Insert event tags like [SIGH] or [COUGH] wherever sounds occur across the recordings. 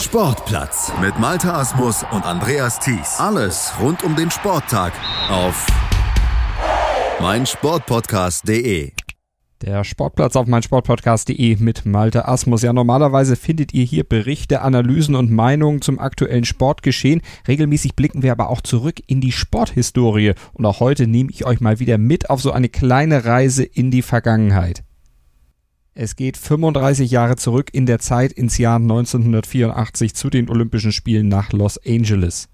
Sportplatz mit Malta Asmus und Andreas Thies. Alles rund um den Sporttag auf meinsportpodcast.de. Der Sportplatz auf meinsportpodcast.de mit Malte Asmus. Ja, normalerweise findet ihr hier Berichte, Analysen und Meinungen zum aktuellen Sportgeschehen. Regelmäßig blicken wir aber auch zurück in die Sporthistorie. Und auch heute nehme ich euch mal wieder mit auf so eine kleine Reise in die Vergangenheit. Es geht 35 Jahre zurück in der Zeit ins Jahr 1984 zu den Olympischen Spielen nach Los Angeles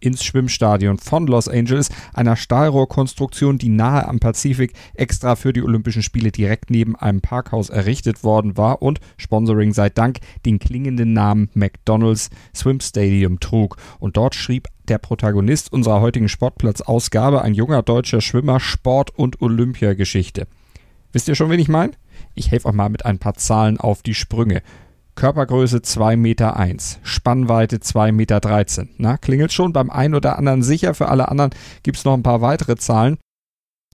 ins Schwimmstadion von Los Angeles, einer Stahlrohrkonstruktion, die nahe am Pazifik extra für die Olympischen Spiele direkt neben einem Parkhaus errichtet worden war und Sponsoring sei Dank den klingenden Namen McDonald's Swim Stadium trug. Und dort schrieb der Protagonist unserer heutigen Sportplatzausgabe, ein junger deutscher Schwimmer, Sport- und Olympiageschichte. Wisst ihr schon, wen ich meine? Ich helfe euch mal mit ein paar Zahlen auf die Sprünge. Körpergröße 2,1 Meter, Spannweite 2,13 Meter. Na, klingelt schon beim einen oder anderen sicher, für alle anderen gibt es noch ein paar weitere Zahlen.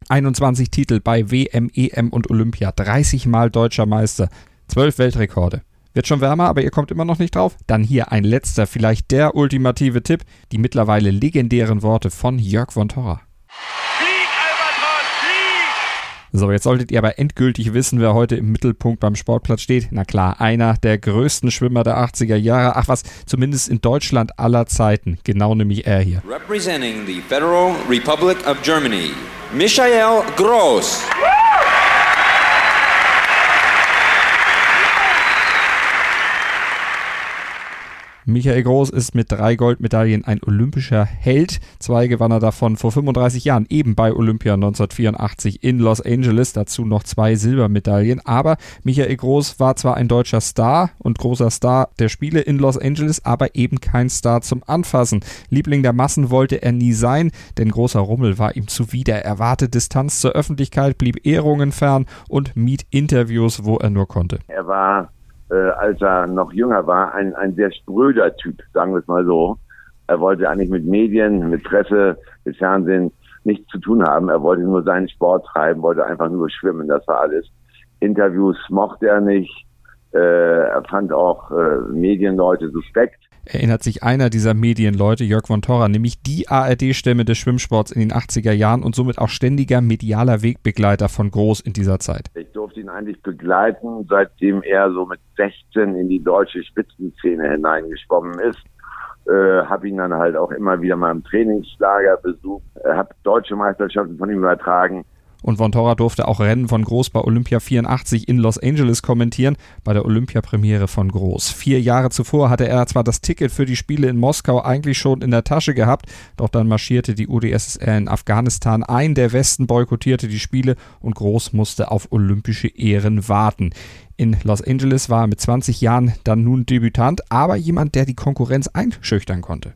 21 Titel bei WM, EM und Olympia, 30 Mal deutscher Meister, 12 Weltrekorde. Wird schon wärmer, aber ihr kommt immer noch nicht drauf? Dann hier ein letzter, vielleicht der ultimative Tipp, die mittlerweile legendären Worte von Jörg von Torra. So, jetzt solltet ihr aber endgültig wissen, wer heute im Mittelpunkt beim Sportplatz steht. Na klar, einer der größten Schwimmer der 80er Jahre. Ach was, zumindest in Deutschland aller Zeiten. Genau nämlich er hier. Representing the Federal Republic of Germany, Michael Gross. Michael Groß ist mit drei Goldmedaillen ein olympischer Held. Zwei gewann er davon vor 35 Jahren, eben bei Olympia 1984 in Los Angeles. Dazu noch zwei Silbermedaillen. Aber Michael Groß war zwar ein deutscher Star und großer Star der Spiele in Los Angeles, aber eben kein Star zum Anfassen. Liebling der Massen wollte er nie sein, denn großer Rummel war ihm zuwider. Er warte Distanz zur Öffentlichkeit, blieb Ehrungen fern und mied Interviews, wo er nur konnte. Er war äh, als er noch jünger war, ein, ein sehr spröder Typ, sagen wir es mal so. Er wollte eigentlich mit Medien, mit Presse, mit Fernsehen nichts zu tun haben. Er wollte nur seinen Sport treiben, wollte einfach nur schwimmen, das war alles. Interviews mochte er nicht. Äh, er fand auch äh, Medienleute suspekt erinnert sich einer dieser Medienleute, Jörg von Torra, nämlich die ARD-Stimme des Schwimmsports in den 80er Jahren und somit auch ständiger medialer Wegbegleiter von Groß in dieser Zeit. Ich durfte ihn eigentlich begleiten, seitdem er so mit 16 in die deutsche Spitzenszene hineingeschwommen ist. Äh, habe ihn dann halt auch immer wieder mal im Trainingslager besucht, äh, habe deutsche Meisterschaften von ihm übertragen und Von Torra durfte auch Rennen von Groß bei Olympia 84 in Los Angeles kommentieren, bei der Olympiapremiere von Groß. Vier Jahre zuvor hatte er zwar das Ticket für die Spiele in Moskau eigentlich schon in der Tasche gehabt, doch dann marschierte die UdSSR in Afghanistan ein, der Westen boykottierte die Spiele und Groß musste auf olympische Ehren warten. In Los Angeles war er mit 20 Jahren dann nun Debütant, aber jemand, der die Konkurrenz einschüchtern konnte.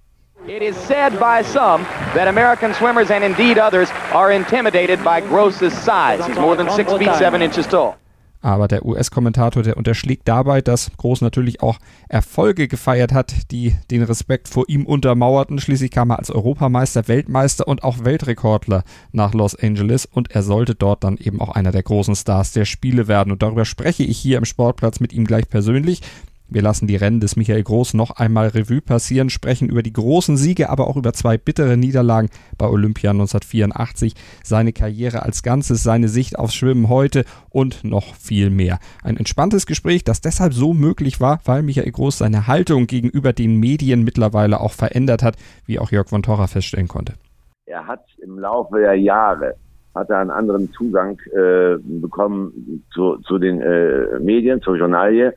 It is said by some that American swimmers and indeed others are intimidated by Gross's size. He's more than six feet seven inches tall. Aber der US-Kommentator, der unterschlägt dabei, dass Groß natürlich auch Erfolge gefeiert hat, die den Respekt vor ihm untermauerten. Schließlich kam er als Europameister, Weltmeister und auch Weltrekordler nach Los Angeles und er sollte dort dann eben auch einer der großen Stars der Spiele werden. Und darüber spreche ich hier im Sportplatz mit ihm gleich persönlich. Wir lassen die Rennen des Michael Groß noch einmal Revue passieren, sprechen über die großen Siege, aber auch über zwei bittere Niederlagen bei Olympia 1984, seine Karriere als Ganzes, seine Sicht aufs Schwimmen heute und noch viel mehr. Ein entspanntes Gespräch, das deshalb so möglich war, weil Michael Groß seine Haltung gegenüber den Medien mittlerweile auch verändert hat, wie auch Jörg von Torra feststellen konnte. Er hat im Laufe der Jahre hat er einen anderen Zugang äh, bekommen zu, zu den äh, Medien, zur Journalie.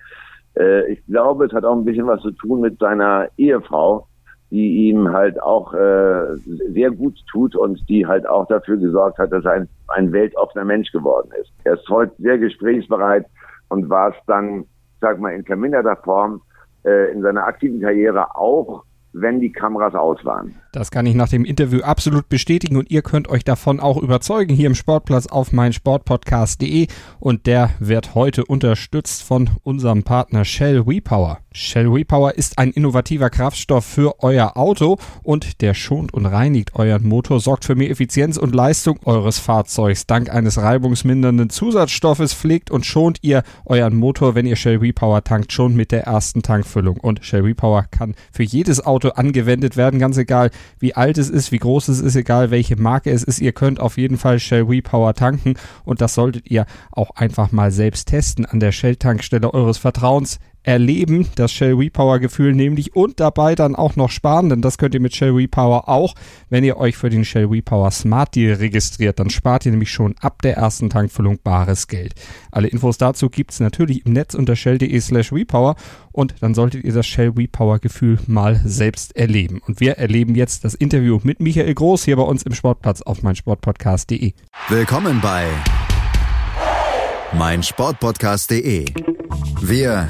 Äh, ich glaube, es hat auch ein bisschen was zu tun mit seiner Ehefrau, die ihm halt auch äh, sehr gut tut und die halt auch dafür gesorgt hat, dass er ein, ein weltoffener Mensch geworden ist. Er ist heute sehr gesprächsbereit und war es dann, sag mal, in verminderter Form äh, in seiner aktiven Karriere auch wenn die Kameras aus waren. Das kann ich nach dem Interview absolut bestätigen und ihr könnt euch davon auch überzeugen hier im Sportplatz auf meinsportpodcast.de und der wird heute unterstützt von unserem Partner Shell WePower. Shell WePower ist ein innovativer Kraftstoff für euer Auto und der schont und reinigt euren Motor, sorgt für mehr Effizienz und Leistung eures Fahrzeugs. Dank eines reibungsmindernden Zusatzstoffes pflegt und schont ihr euren Motor, wenn ihr Shell WePower tankt, schon mit der ersten Tankfüllung. Und Shell WePower kann für jedes Auto angewendet werden, ganz egal, wie alt es ist, wie groß es ist, egal welche Marke es ist. Ihr könnt auf jeden Fall Shell WePower tanken und das solltet ihr auch einfach mal selbst testen an der Shell-Tankstelle eures Vertrauens erleben, das Shell WePower Gefühl nämlich und dabei dann auch noch sparen, denn das könnt ihr mit Shell WePower auch, wenn ihr euch für den Shell WePower Smart Deal registriert, dann spart ihr nämlich schon ab der ersten Tankfüllung bares Geld. Alle Infos dazu gibt's natürlich im Netz unter shell.de slash WePower und dann solltet ihr das Shell WePower Gefühl mal selbst erleben. Und wir erleben jetzt das Interview mit Michael Groß hier bei uns im Sportplatz auf meinsportpodcast.de. Willkommen bei meinsportpodcast.de. Wir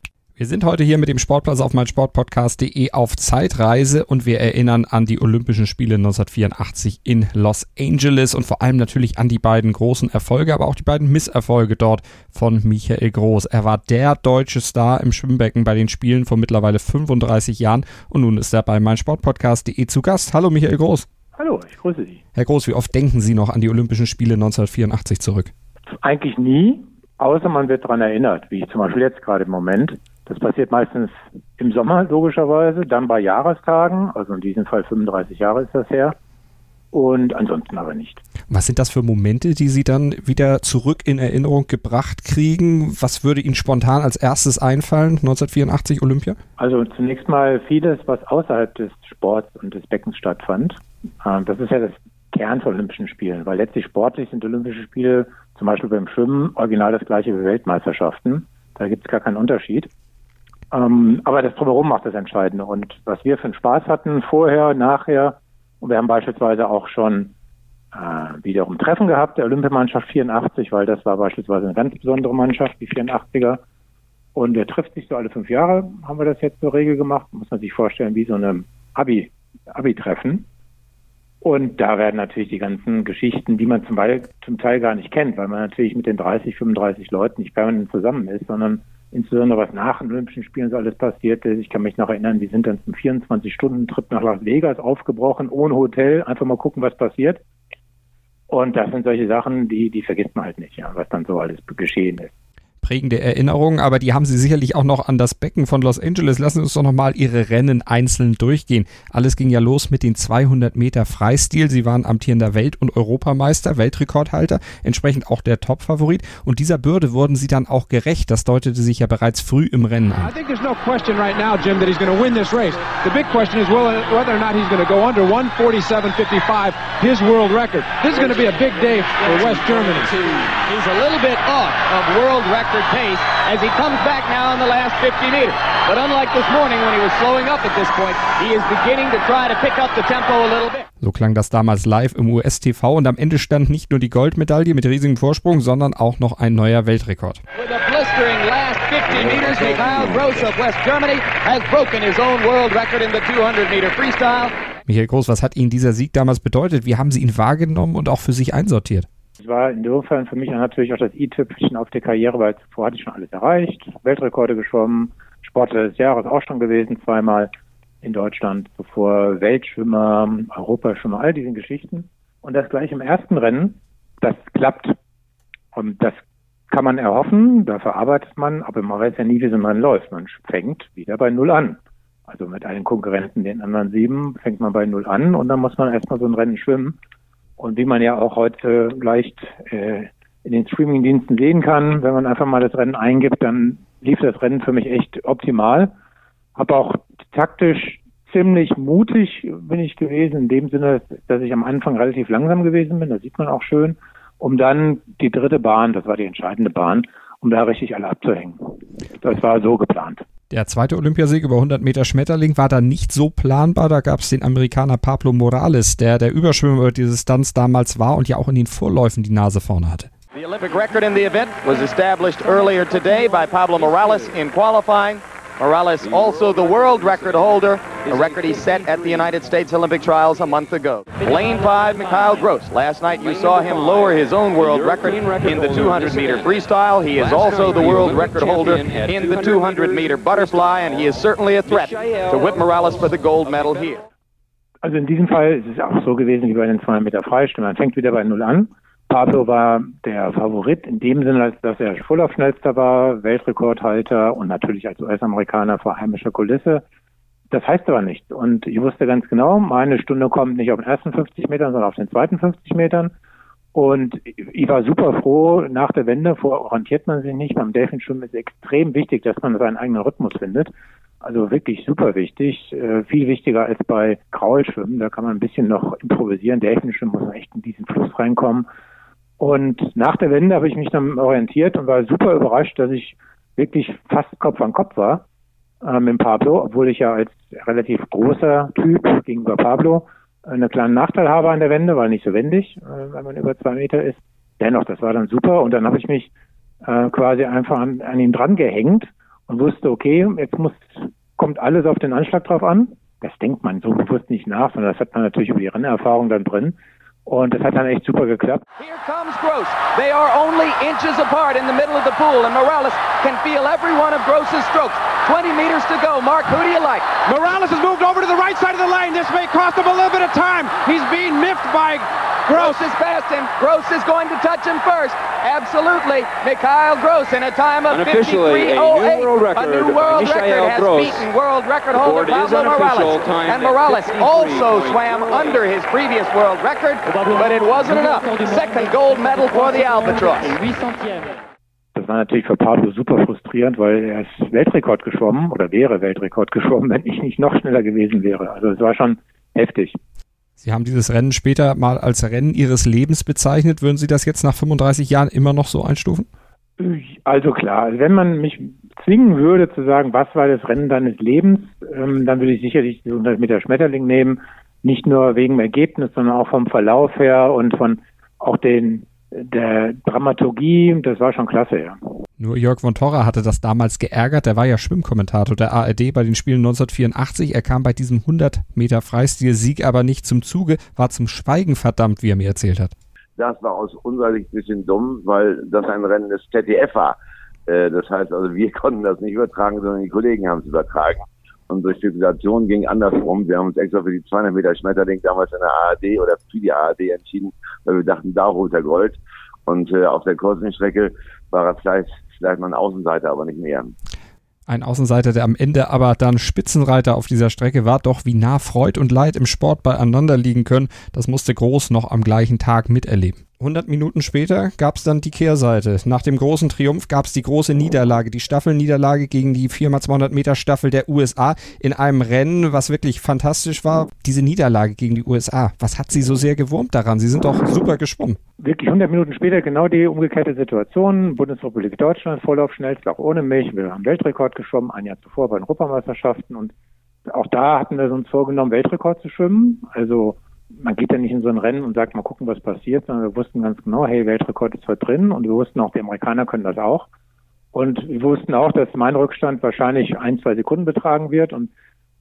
Wir sind heute hier mit dem Sportplatz auf meinsportpodcast.de auf Zeitreise und wir erinnern an die Olympischen Spiele 1984 in Los Angeles und vor allem natürlich an die beiden großen Erfolge, aber auch die beiden Misserfolge dort von Michael Groß. Er war der deutsche Star im Schwimmbecken bei den Spielen vor mittlerweile 35 Jahren und nun ist er bei meinsportpodcast.de zu Gast. Hallo Michael Groß. Hallo, ich grüße Sie. Herr Groß, wie oft denken Sie noch an die Olympischen Spiele 1984 zurück? Eigentlich nie, außer man wird daran erinnert, wie zum Beispiel jetzt gerade im Moment. Das passiert meistens im Sommer logischerweise, dann bei Jahrestagen, also in diesem Fall 35 Jahre ist das her. Und ansonsten aber nicht. Was sind das für Momente, die Sie dann wieder zurück in Erinnerung gebracht kriegen? Was würde Ihnen spontan als erstes einfallen, 1984 Olympia? Also zunächst mal vieles, was außerhalb des Sports und des Beckens stattfand. Ähm, das ist ja das Kern von Olympischen Spielen, weil letztlich sportlich sind Olympische Spiele zum Beispiel beim Schwimmen original das gleiche wie Weltmeisterschaften. Da gibt es gar keinen Unterschied. Ähm, aber das Drumherum macht das Entscheidende. Und was wir für einen Spaß hatten, vorher, nachher, und wir haben beispielsweise auch schon äh, wiederum Treffen gehabt, der Olympiamannschaft 84, weil das war beispielsweise eine ganz besondere Mannschaft, die 84er. Und der trifft sich so alle fünf Jahre, haben wir das jetzt zur Regel gemacht. Muss man sich vorstellen, wie so eine Abi, Abi-Treffen. Und da werden natürlich die ganzen Geschichten, die man zum, Teil, zum Teil gar nicht kennt, weil man natürlich mit den 30, 35 Leuten nicht permanent zusammen ist, sondern insbesondere was nach den Olympischen Spielen so alles passiert ist. Ich kann mich noch erinnern, wir sind dann zum 24-Stunden-Trip nach Las Vegas aufgebrochen, ohne Hotel, einfach mal gucken, was passiert. Und das sind solche Sachen, die, die vergisst man halt nicht, ja, was dann so alles geschehen ist prägende Erinnerungen, aber die haben Sie sicherlich auch noch an das Becken von Los Angeles. Lassen Sie uns doch nochmal Ihre Rennen einzeln durchgehen. Alles ging ja los mit den 200 Meter Freistil. Sie waren amtierender Welt- und Europameister, Weltrekordhalter, entsprechend auch der Topfavorit. Und dieser Bürde wurden Sie dann auch gerecht. Das deutete sich ja bereits früh im Rennen an. I think there's no question right now, Jim, that he's going to win this race. The big question is whether or not he's going to go under 147.55, his world record. This is going to be a big day for West Germany. He's a little bit off of world record record pace as he comes back now in the last 50 meters. But unlike this morning when he was slowing up at this point, he is beginning to try to pick up the tempo a little bit. So klang das damals live im US-TV und am Ende stand nicht nur die Goldmedaille mit riesigem Vorsprung, sondern auch noch ein neuer Weltrekord. With a blistering last 50 meters, Mikhail Gross of West Germany has broken his own world record in the 200 meter freestyle. Michael Groß, was hat Ihnen dieser Sieg damals bedeutet? Wie haben Sie ihn wahrgenommen und auch für sich einsortiert? Es war insofern für mich natürlich auch das i-Tüpfchen auf der Karriere, weil zuvor hatte ich schon alles erreicht, Weltrekorde geschwommen, Sportler des Jahres auch schon gewesen, zweimal in Deutschland, zuvor Weltschwimmer, Europaschwimmer, all diese Geschichten. Und das gleich im ersten Rennen, das klappt. Und das kann man erhoffen, dafür arbeitet man, aber man weiß ja nie, wie so Rennen läuft. Man fängt wieder bei Null an. Also mit allen Konkurrenten, den anderen sieben, fängt man bei Null an und dann muss man erstmal so ein Rennen schwimmen. Und wie man ja auch heute leicht äh, in den Streamingdiensten sehen kann, wenn man einfach mal das Rennen eingibt, dann lief das Rennen für mich echt optimal. Habe auch taktisch ziemlich mutig bin ich gewesen, in dem Sinne, dass ich am Anfang relativ langsam gewesen bin, das sieht man auch schön. um dann die dritte Bahn, das war die entscheidende Bahn, um da richtig alle abzuhängen. Das war so geplant. Der zweite Olympiasieg über 100 Meter Schmetterling war da nicht so planbar. Da gab es den Amerikaner Pablo Morales, der der Überschwimmer über diese Distanz damals war und ja auch in den Vorläufen die Nase vorne hatte. The Olympic record in the event was established earlier today by Pablo Morales in qualifying. Morales also the world record holder, a record he set at the United States Olympic trials a month ago. Lane 5, Mikhail Gross. Last night you saw him lower his own world record in the 200 meter freestyle. He is also the world record holder in the 200 meter butterfly, and he is certainly a threat to whip Morales for the gold medal here. Also in diesem Fall ist es auch so gewesen wie bei den 200 Meter Freistimmen. Man er fängt wieder bei Null an. Pablo war der Favorit in dem Sinne, dass er Vorlaufschnellster war, Weltrekordhalter und natürlich als US-Amerikaner vor heimischer Kulisse. Das heißt aber nichts. Und ich wusste ganz genau, meine Stunde kommt nicht auf den ersten 50 Metern, sondern auf den zweiten 50 Metern. Und ich war super froh nach der Wende, vororientiert man sich nicht. Beim Delfinschwimmen ist extrem wichtig, dass man seinen eigenen Rhythmus findet. Also wirklich super wichtig, äh, viel wichtiger als bei Kraulschwimmen. Da kann man ein bisschen noch improvisieren. Delfinschwimmen muss man echt in diesen Fluss reinkommen. Und nach der Wende habe ich mich dann orientiert und war super überrascht, dass ich wirklich fast Kopf an Kopf war äh, mit Pablo, obwohl ich ja als relativ großer Typ gegenüber Pablo einen kleinen Nachteil habe an der Wende, weil nicht so wendig, äh, wenn man über zwei Meter ist. Dennoch, das war dann super und dann habe ich mich äh, quasi einfach an, an ihn dran gehängt und wusste, okay, jetzt muss, kommt alles auf den Anschlag drauf an. Das denkt man so bewusst nicht nach, sondern das hat man natürlich über die Rennerfahrung dann drin. Und das hat dann echt super geklappt. Here comes Gross. They are only inches apart in the middle of the pool, and Morales can feel every one of Gross's strokes. 20 meters to go. Mark, who do you like? Morales has moved over to the right side of the lane. This may cost him a little bit of time. He's being miffed by Gross. Gross is past him. Gross is going to touch him first. Absolutely. Mikhail Gross in a time of Unofficially, a 53.08. new world record A new world record Michael has Gross. beaten world record holder is Pablo unofficial, Morales. timed And Morales also swam under his previous world record, but it wasn't enough. Second gold medal for the Albatross. Das war natürlich für Pablo super frustrierend, weil er ist Weltrekord geschwommen oder wäre Weltrekord geschwommen, [LAUGHS] wenn ich nicht noch schneller gewesen wäre. Also es war schon heftig. Sie haben dieses Rennen später mal als Rennen Ihres Lebens bezeichnet. Würden Sie das jetzt nach 35 Jahren immer noch so einstufen? Also klar, also wenn man mich zwingen würde zu sagen, was war das Rennen deines Lebens, ähm, dann würde ich sicherlich die 100 Meter Schmetterling nehmen. Nicht nur wegen dem Ergebnis, sondern auch vom Verlauf her und von auch den der Dramaturgie. Das war schon klasse, ja. Nur Jörg von Torra hatte das damals geärgert. Der war ja Schwimmkommentator der ARD bei den Spielen 1984. Er kam bei diesem 100 Meter Freistil-Sieg aber nicht zum Zuge, war zum Schweigen verdammt, wie er mir erzählt hat. Das war aus unserer Sicht ein bisschen dumm, weil das ein Rennen des ZDF war. Äh, Das heißt also, wir konnten das nicht übertragen, sondern die Kollegen haben es übertragen. Unsere Spekulation ging andersrum. Wir haben uns extra für die 200 Meter Schmetterling damals in der ARD oder für die ARD entschieden, weil wir dachten, da holt er Gold. Und äh, auf der kurzen Strecke war er vielleicht, vielleicht mal ein Außenseiter, aber nicht mehr. Ein Außenseiter, der am Ende aber dann Spitzenreiter auf dieser Strecke war, doch wie nah Freud und Leid im Sport beieinander liegen können, das musste Groß noch am gleichen Tag miterleben. 100 Minuten später gab es dann die Kehrseite. Nach dem großen Triumph gab es die große Niederlage, die Staffelniederlage gegen die 4x200 Meter Staffel der USA in einem Rennen, was wirklich fantastisch war. Diese Niederlage gegen die USA, was hat Sie so sehr gewurmt daran? Sie sind doch super geschwommen. Wirklich 100 Minuten später genau die umgekehrte Situation. Bundesrepublik Deutschland, Vorlauf schnellst, auch ohne mich. Wir haben Weltrekord geschwommen, ein Jahr zuvor bei den Europameisterschaften. Und auch da hatten wir uns vorgenommen, Weltrekord zu schwimmen. Also man geht ja nicht in so ein Rennen und sagt, mal gucken, was passiert, sondern wir wussten ganz genau, hey, Weltrekord ist heute drin und wir wussten auch, die Amerikaner können das auch. Und wir wussten auch, dass mein Rückstand wahrscheinlich ein, zwei Sekunden betragen wird und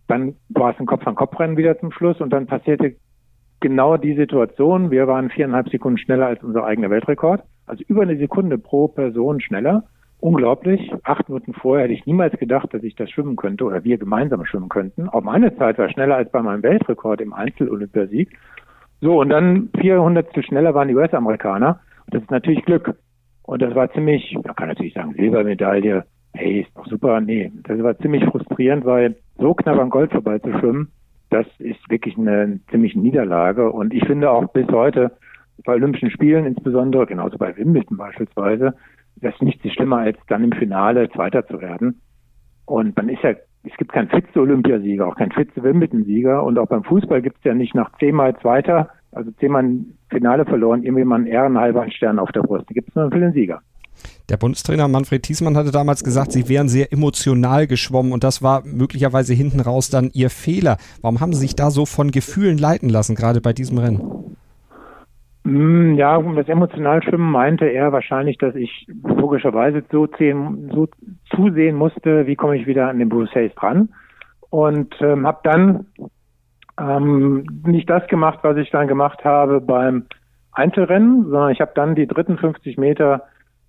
dann war es ein Kopf-an-Kopf-Rennen wieder zum Schluss und dann passierte genau die Situation. Wir waren viereinhalb Sekunden schneller als unser eigener Weltrekord. Also über eine Sekunde pro Person schneller. Unglaublich. Acht Minuten vorher hätte ich niemals gedacht, dass ich das schwimmen könnte oder wir gemeinsam schwimmen könnten. Auch meine Zeit war schneller als bei meinem Weltrekord im Einzel-Olympiasieg. So, und dann 400 schneller waren die US-Amerikaner. Das ist natürlich Glück. Und das war ziemlich, man kann natürlich sagen, Silbermedaille, hey, ist doch super. Nee, das war ziemlich frustrierend, weil so knapp an Gold vorbeizuschwimmen, das ist wirklich eine ziemliche Niederlage. Und ich finde auch bis heute, bei Olympischen Spielen insbesondere, genauso bei Wimbledon beispielsweise, das ist nichts schlimmer, als dann im Finale Zweiter zu werden. Und man ist ja, es gibt keinen Vize-Olympiasieger, auch keinen Vize-Wimbledon-Sieger. Und auch beim Fußball gibt es ja nicht nach zehnmal Zweiter Also zehnmal Finale verloren, irgendwie mal einen ehrenhalber Stern auf der Brust. Die gibt es nur für den Sieger. Der Bundestrainer Manfred Thiesmann hatte damals gesagt, sie wären sehr emotional geschwommen und das war möglicherweise hinten raus dann ihr Fehler. Warum haben sie sich da so von Gefühlen leiten lassen, gerade bei diesem Rennen? Mm, ja, um das emotional Schwimmen meinte er wahrscheinlich, dass ich logischerweise so, zählen, so zusehen musste, wie komme ich wieder an den Bruce Hayes dran. Und ähm, habe dann ähm, nicht das gemacht, was ich dann gemacht habe beim Einzelrennen, sondern ich habe dann die dritten 50 Meter,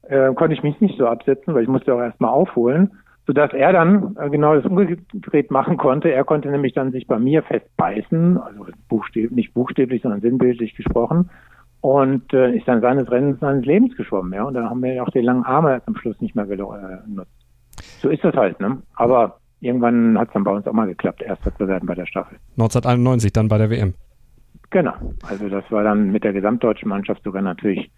äh, konnte ich mich nicht so absetzen, weil ich musste auch erstmal aufholen, sodass er dann äh, genau das umgedreht machen konnte. Er konnte nämlich dann sich bei mir festbeißen, also buchstäblich, nicht buchstäblich, sondern sinnbildlich gesprochen und äh, ist dann seines Rennens seines Lebens geschwommen, ja. Und da haben wir ja auch die langen Arme am Schluss nicht mehr genutzt. So ist das halt, ne? Aber irgendwann hat es dann bei uns auch mal geklappt, erster zu werden bei der Staffel. 1991 dann bei der WM. Genau. Also das war dann mit der gesamtdeutschen Mannschaft sogar natürlich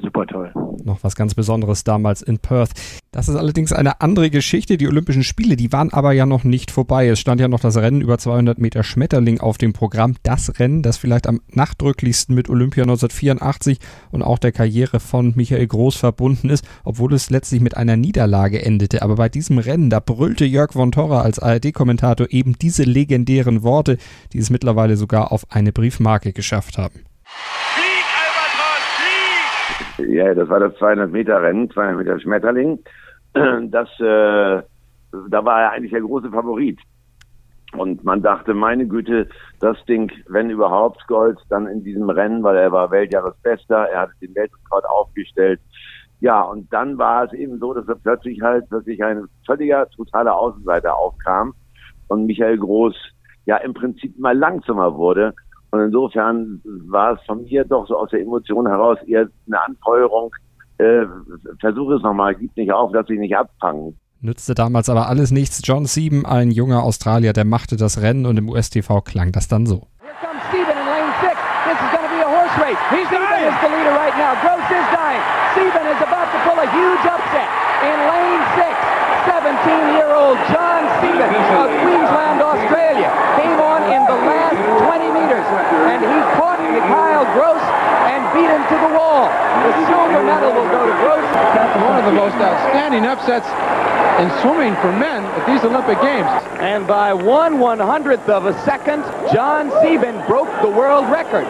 super toll. Noch was ganz Besonderes damals in Perth. Das ist allerdings eine andere Geschichte. Die Olympischen Spiele, die waren aber ja noch nicht vorbei. Es stand ja noch das Rennen über 200 Meter Schmetterling auf dem Programm. Das Rennen, das vielleicht am nachdrücklichsten mit Olympia 1984 und auch der Karriere von Michael Groß verbunden ist, obwohl es letztlich mit einer Niederlage endete. Aber bei diesem Rennen, da brüllte Jörg von Torra als ARD-Kommentator eben diese legendären Worte, die es mittlerweile sogar auf eine Briefmarke geschafft haben. Ja, das war das 200 Meter Rennen, 200 Meter Schmetterling. [CLEARS THROAT] Das, äh, da war er eigentlich der große Favorit. Und man dachte, meine Güte, das Ding, wenn überhaupt Gold, dann in diesem Rennen, weil er war Weltjahresbester, er hatte den Weltrekord aufgestellt. Ja, und dann war es eben so, dass er plötzlich halt wirklich ein völliger, totaler Außenseiter aufkam und Michael Groß ja im Prinzip mal langsamer wurde und insofern war es von mir doch so aus der Emotion heraus eher eine Anfeuerung, äh, versuche es nochmal, gib nicht auf, lass dich nicht abfangen. Nützte damals aber alles nichts. John Sieben, ein junger Australier, der machte das Rennen und im USTV klang das dann so. Here comes Sieben in lane six. This is going to be a horse race. He's Sieben is the leader right now. Gross is dying. Sieben is about to pull a huge upset in lane six. 17-year-old John Of Queensland, Australia, came on in the last 20 meters, and he caught Mikhail Gross and beat him to the wall. The silver medal will go to Gross. That's one of the most outstanding upsets in swimming for men at these Olympic Games. And by one one hundredth of a second, John Sieben broke the world record.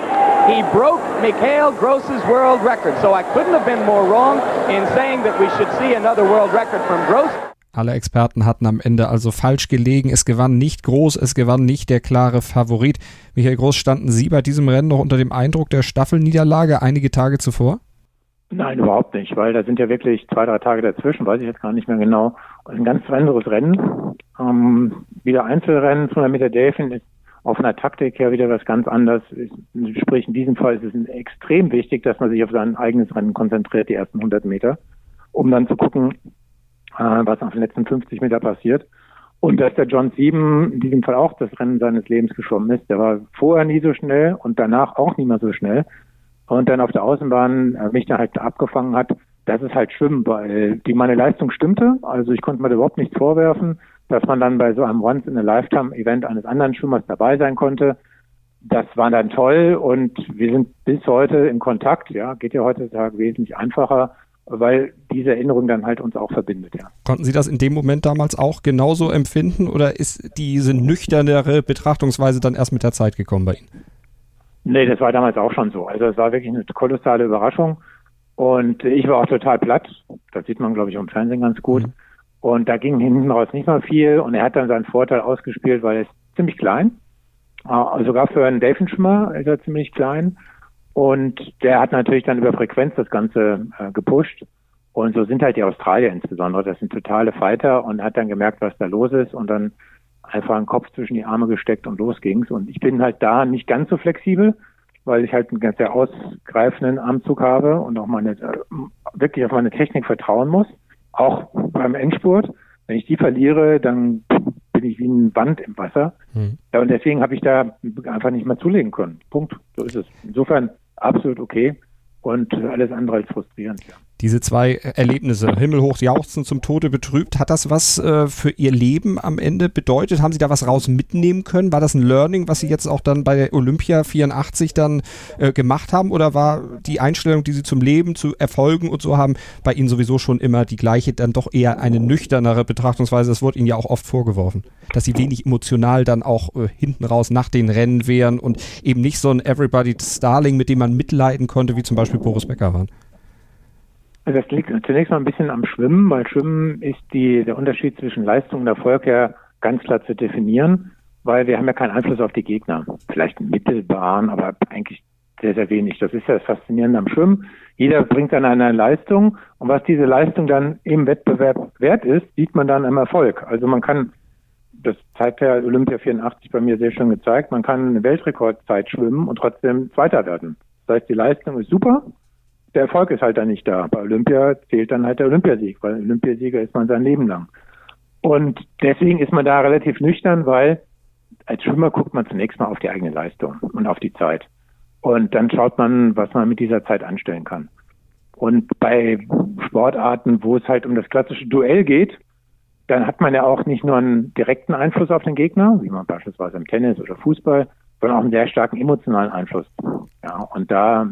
He broke Mikhail Gross's world record. So I couldn't have been more wrong in saying that we should see another world record from Gross. Alle Experten hatten am Ende also falsch gelegen. Es gewann nicht groß, es gewann nicht der klare Favorit. Michael Groß, standen Sie bei diesem Rennen noch unter dem Eindruck der Staffelniederlage einige Tage zuvor? Nein, überhaupt nicht, weil da sind ja wirklich zwei, drei Tage dazwischen, weiß ich jetzt gar nicht mehr genau. Ein ganz anderes Rennen. Ähm, wieder Einzelrennen von der Meter Delfin ist auf einer Taktik her wieder was ganz anderes. Sprich, in diesem Fall ist es extrem wichtig, dass man sich auf sein eigenes Rennen konzentriert, die ersten 100 Meter, um dann zu gucken, was auf den letzten 50 Meter passiert. Und dass der John Sieben in diesem Fall auch das Rennen seines Lebens geschwommen ist. Der war vorher nie so schnell und danach auch nie mehr so schnell. Und dann auf der Außenbahn äh, mich dann halt abgefangen hat. Das ist halt Schwimmen, weil die meine Leistung stimmte. Also ich konnte mir überhaupt nichts vorwerfen, dass man dann bei so einem Once-in-a-Lifetime-Event eines anderen Schwimmers dabei sein konnte. Das war dann toll und wir sind bis heute in Kontakt. Ja, geht ja heutzutage wesentlich einfacher weil diese Erinnerung dann halt uns auch verbindet, ja. Konnten Sie das in dem Moment damals auch genauso empfinden oder ist diese nüchternere Betrachtungsweise dann erst mit der Zeit gekommen bei Ihnen? Nee, das war damals auch schon so. Also es war wirklich eine kolossale Überraschung und ich war auch total platt. Das sieht man, glaube ich, im Fernsehen ganz gut. Mhm. Und da ging hinten raus nicht mal viel und er hat dann seinen Vorteil ausgespielt, weil er ist ziemlich klein. Äh, sogar für einen Delfinschwimmer ist er ziemlich klein und der hat natürlich dann über Frequenz das Ganze äh, gepusht. Und so sind halt die Australier insbesondere. Das sind totale Fighter und hat dann gemerkt, was da los ist und dann einfach einen Kopf zwischen die Arme gesteckt und los ging's. Und ich bin halt da nicht ganz so flexibel, weil ich halt einen ganz sehr ausgreifenden Armzug habe und auch meine, äh, wirklich auf meine Technik vertrauen muss. Auch beim Endspurt. Wenn ich die verliere, dann bin ich wie ein Band im Wasser. Hm. Ja, und deswegen habe ich da einfach nicht mehr zulegen können. Punkt. So ist es. Insofern absolut okay und alles andere als frustrierend. Ja. Diese zwei Erlebnisse, himmelhoch jauchzen, zum Tode betrübt, hat das was äh, für Ihr Leben am Ende bedeutet? Haben Sie da was raus mitnehmen können? War das ein Learning, was Sie jetzt auch dann bei Olympia 84 dann äh, gemacht haben? Oder war die Einstellung, die Sie zum Leben, zu Erfolgen und so haben, bei Ihnen sowieso schon immer die gleiche, dann doch eher eine nüchternere Betrachtungsweise? Das wurde Ihnen ja auch oft vorgeworfen, dass Sie wenig emotional dann auch äh, hinten raus nach den Rennen wären und eben nicht so ein Everybody's Starling, mit dem man mitleiden konnte, wie zum Beispiel Boris Becker waren. Also das liegt zunächst mal ein bisschen am Schwimmen, weil Schwimmen ist die, der Unterschied zwischen Leistung und Erfolg ja ganz klar zu definieren, weil wir haben ja keinen Einfluss auf die Gegner. Vielleicht mittelbaren, aber eigentlich sehr, sehr wenig. Das ist ja das Faszinierende am Schwimmen. Jeder bringt dann eine Leistung und was diese Leistung dann im Wettbewerb wert ist, sieht man dann im Erfolg. Also man kann, das zeigt ja Olympia 84 bei mir sehr schön gezeigt, man kann eine Weltrekordzeit schwimmen und trotzdem Zweiter werden. Das heißt, die Leistung ist super, der Erfolg ist halt dann nicht da. Bei Olympia zählt dann halt der Olympiasieg, weil Olympiasieger ist man sein Leben lang. Und deswegen ist man da relativ nüchtern, weil als Schwimmer guckt man zunächst mal auf die eigene Leistung und auf die Zeit. Und dann schaut man, was man mit dieser Zeit anstellen kann. Und bei Sportarten, wo es halt um das klassische Duell geht, dann hat man ja auch nicht nur einen direkten Einfluss auf den Gegner, wie man beispielsweise im Tennis oder Fußball, sondern auch einen sehr starken emotionalen Einfluss. Ja, und da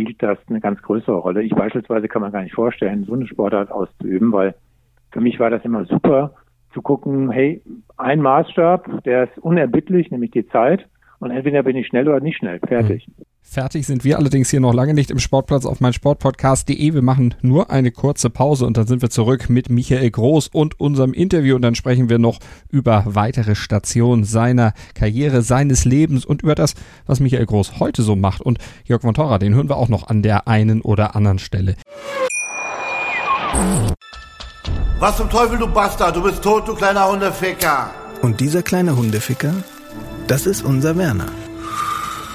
spielt das eine ganz größere Rolle. Ich beispielsweise kann man gar nicht vorstellen, so eine Sportart auszuüben, weil für mich war das immer super zu gucken, hey, ein Maßstab, der ist unerbittlich, nämlich die Zeit. Und entweder bin ich schnell oder nicht schnell. Fertig. Mhm. Fertig sind wir allerdings hier noch lange nicht im Sportplatz auf meinsportpodcast.de. Wir machen nur eine kurze Pause und dann sind wir zurück mit Michael Groß und unserem Interview und dann sprechen wir noch über weitere Stationen seiner Karriere, seines Lebens und über das, was Michael Groß heute so macht. Und Jörg von Torra, den hören wir auch noch an der einen oder anderen Stelle. Was zum Teufel, du Bastard? Du bist tot, du kleiner Hundeficker. Und dieser kleine Hundeficker, das ist unser Werner.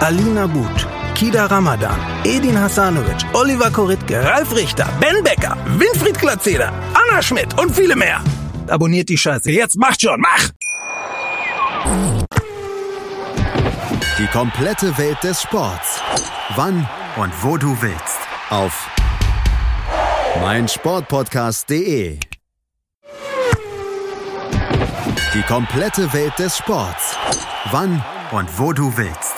Alina But, Kida Ramadan, Edin Hasanovic, Oliver Koritke, Ralf Richter, Ben Becker, Winfried Glatzeder, Anna Schmidt und viele mehr. Abonniert die Scheiße. Jetzt macht schon, mach! Die komplette Welt des Sports. Wann und wo du willst. Auf meinsportpodcast.de. Die komplette Welt des Sports. Wann und wo du willst.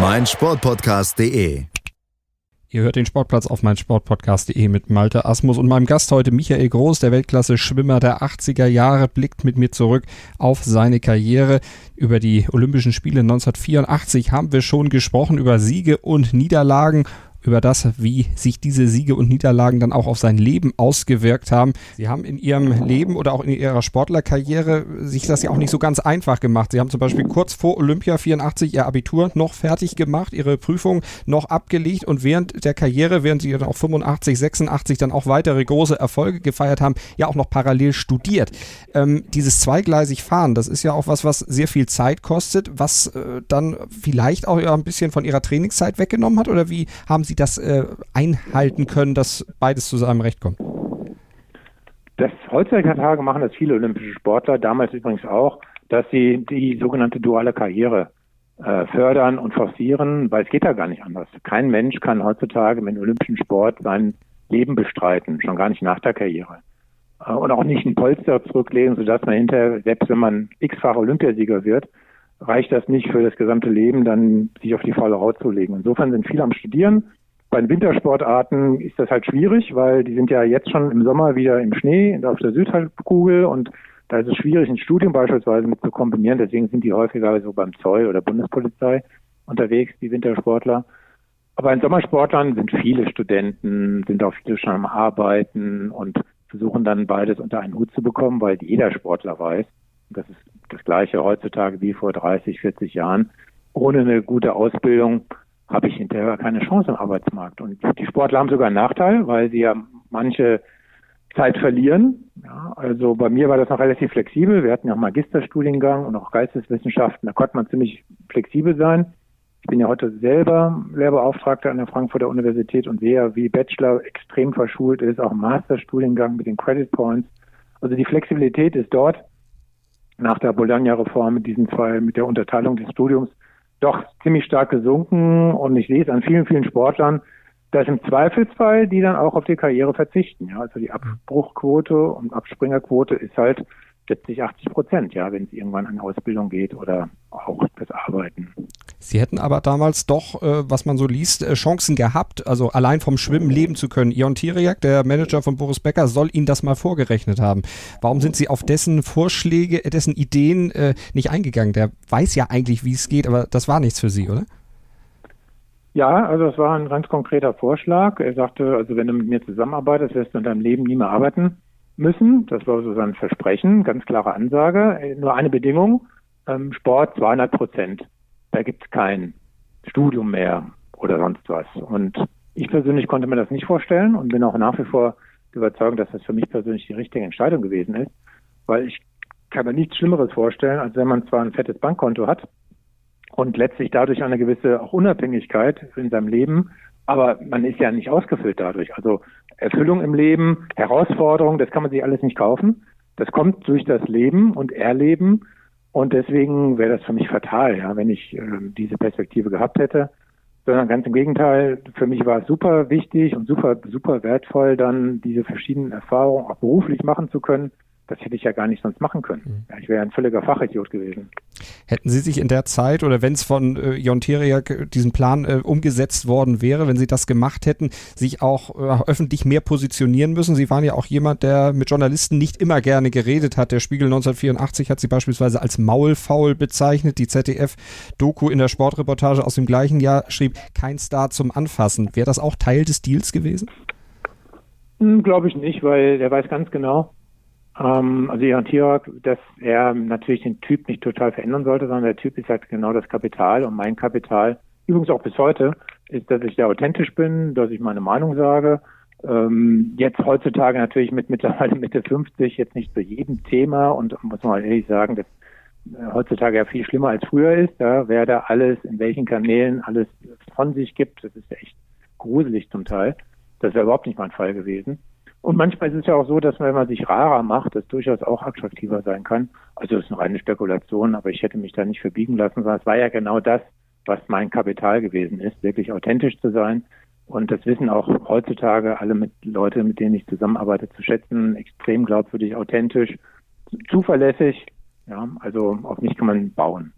meinsportpodcast.de. Ihr hört den Sportplatz auf meinsportpodcast.de mit Malte Asmus und meinem Gast heute Michael Groß, der Weltklasse-Schwimmer der 80er Jahre, blickt mit mir zurück auf seine Karriere. Über die Olympischen Spiele 1984 haben wir schon gesprochen, über Siege und Niederlagen über das, wie sich diese Siege und Niederlagen dann auch auf sein Leben ausgewirkt haben. Sie haben in Ihrem Leben oder auch in Ihrer Sportlerkarriere sich das ja auch nicht so ganz einfach gemacht. Sie haben zum Beispiel kurz vor Olympia 84 Ihr Abitur noch fertig gemacht, Ihre Prüfung noch abgelegt und während der Karriere, während Sie dann auch 85, 86 dann auch weitere große Erfolge gefeiert haben, ja auch noch parallel studiert. Ähm, dieses zweigleisig Fahren, das ist ja auch was, was sehr viel Zeit kostet, was äh, dann vielleicht auch ja ein bisschen von Ihrer Trainingszeit weggenommen hat oder wie haben Sie Sie das äh, einhalten können, dass beides zu seinem Recht kommt? Das heutzutage machen das viele olympische Sportler, damals übrigens auch, dass sie die sogenannte duale Karriere äh, fördern und forcieren, weil es geht ja gar nicht anders. Kein Mensch kann heutzutage mit dem olympischen Sport sein Leben bestreiten, schon gar nicht nach der Karriere. Äh, und auch nicht ein Polster zurücklegen, sodass man hinterher, selbst wenn man x-facher Olympiasieger wird, reicht das nicht für das gesamte Leben, dann sich auf die faule Haut zu legen. Insofern sind viele am Studieren, Bei den Wintersportarten ist das halt schwierig, weil die sind ja jetzt schon im Sommer wieder im Schnee auf der Südhalbkugel und da ist es schwierig, ein Studium beispielsweise mit zu kombinieren. Deswegen sind die häufiger so beim Zoll oder Bundespolizei unterwegs, die Wintersportler. Aber in Sommersportlern sind viele Studenten, sind auch viele schon am Arbeiten und versuchen dann beides unter einen Hut zu bekommen, weil jeder Sportler weiß, das ist das gleiche heutzutage wie vor 30, 40 Jahren, ohne eine gute Ausbildung habe ich hinterher keine Chance im Arbeitsmarkt. Und die Sportler haben sogar einen Nachteil, weil sie ja manche Zeit verlieren. Ja, also bei mir war das noch relativ flexibel. Wir hatten ja auch Magisterstudiengang und auch Geisteswissenschaften. Da konnte man ziemlich flexibel sein. Ich bin ja heute selber Lehrbeauftragter an der Frankfurter Universität und sehe, wie Bachelor extrem verschult ist, auch Masterstudiengang mit den Credit Points. Also die Flexibilität ist dort nach der Bologna-Reform mit diesen zwei, mit der Unterteilung des Studiums doch ziemlich stark gesunken und ich sehe es an vielen, vielen Sportlern, dass im Zweifelsfall die dann auch auf die Karriere verzichten. Ja, also die Abbruchquote und Abspringerquote ist halt 70, 80 Prozent, ja, wenn es irgendwann an Ausbildung geht oder auch das Arbeiten. Sie hätten aber damals doch, äh, was man so liest, äh, Chancen gehabt, also allein vom Schwimmen leben zu können. Ion Tiriak, der Manager von Boris Becker, soll Ihnen das mal vorgerechnet haben. Warum sind Sie auf dessen Vorschläge, äh, dessen Ideen äh, nicht eingegangen? Der weiß ja eigentlich, wie es geht, aber das war nichts für Sie, oder? Ja, also es war ein ganz konkreter Vorschlag. Er sagte, also wenn du mit mir zusammenarbeitest, wirst du in deinem Leben nie mehr arbeiten müssen. Das war so sein Versprechen, ganz klare Ansage. Nur eine Bedingung, ähm, Sport 200 Prozent. Da gibt es kein Studium mehr oder sonst was. Und ich persönlich konnte mir das nicht vorstellen und bin auch nach wie vor überzeugt, dass das für mich persönlich die richtige Entscheidung gewesen ist, weil ich kann mir nichts Schlimmeres vorstellen, als wenn man zwar ein fettes Bankkonto hat und letztlich dadurch eine gewisse auch Unabhängigkeit in seinem Leben, aber man ist ja nicht ausgefüllt dadurch. Also Erfüllung im Leben, Herausforderung, das kann man sich alles nicht kaufen. Das kommt durch das Leben und Erleben und deswegen wäre das für mich fatal, ja, wenn ich äh, diese Perspektive gehabt hätte. Sondern ganz im Gegenteil, für mich war es super wichtig und super, super wertvoll, dann diese verschiedenen Erfahrungen auch beruflich machen zu können das hätte ich ja gar nicht sonst machen können. Mhm. Ja, ich wäre ein völliger Fachidiot gewesen. Hätten Sie sich in der Zeit oder wenn es von äh, Jon Teriak äh, diesen Plan äh, umgesetzt worden wäre, wenn Sie das gemacht hätten, sich auch äh, öffentlich mehr positionieren müssen? Sie waren ja auch jemand, der mit Journalisten nicht immer gerne geredet hat. Der Spiegel 1984 hat Sie beispielsweise als Maulfaul bezeichnet. Die ZDF-Doku in der Sportreportage aus dem gleichen Jahr schrieb, kein Star zum Anfassen. Wäre das auch Teil des Deals gewesen? Hm, Glaube ich nicht, weil der weiß ganz genau, ähm, also Jan Tirak, dass er natürlich den Typ nicht total verändern sollte, sondern der Typ ist halt genau das Kapital und mein Kapital, übrigens auch bis heute, ist, dass ich sehr authentisch bin, dass ich meine Meinung sage. Ähm, jetzt heutzutage natürlich mit mittlerweile Mitte 50 jetzt nicht zu jedem Thema und muss man ehrlich sagen, dass äh, heutzutage ja viel schlimmer als früher ist, ja, wer da alles, in welchen Kanälen alles von sich gibt, das ist ja echt gruselig zum Teil. Das wäre überhaupt nicht mein Fall gewesen. Und manchmal ist es ja auch so, dass wenn man sich rarer macht, das durchaus auch attraktiver sein kann. Also es ist eine reine Spekulation, aber ich hätte mich da nicht verbiegen lassen, sondern es war ja genau das, was mein Kapital gewesen ist, wirklich authentisch zu sein. Und das wissen auch heutzutage alle mit Leute, mit denen ich zusammenarbeite, zu schätzen. Extrem glaubwürdig, authentisch, zuverlässig. Ja, also auf mich kann man bauen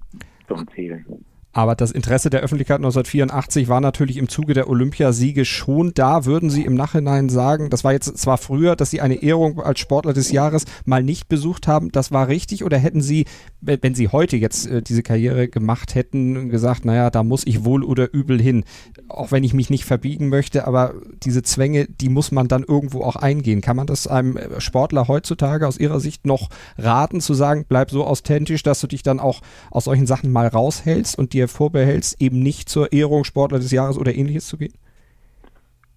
zum Zählen. Aber das Interesse der Öffentlichkeit 1984 war natürlich im Zuge der Olympiasiege schon da. Würden Sie im Nachhinein sagen, das war jetzt zwar früher, dass Sie eine Ehrung als Sportler des Jahres mal nicht besucht haben, das war richtig? Oder hätten Sie, wenn Sie heute jetzt äh, diese Karriere gemacht hätten, gesagt, naja, da muss ich wohl oder übel hin, auch wenn ich mich nicht verbiegen möchte, aber diese Zwänge, die muss man dann irgendwo auch eingehen. Kann man das einem Sportler heutzutage aus Ihrer Sicht noch raten, zu sagen, bleib so authentisch, dass du dich dann auch aus solchen Sachen mal raushältst und dir dir vorbehältst, eben nicht zur Ehrung Sportler des Jahres oder ähnliches zu gehen?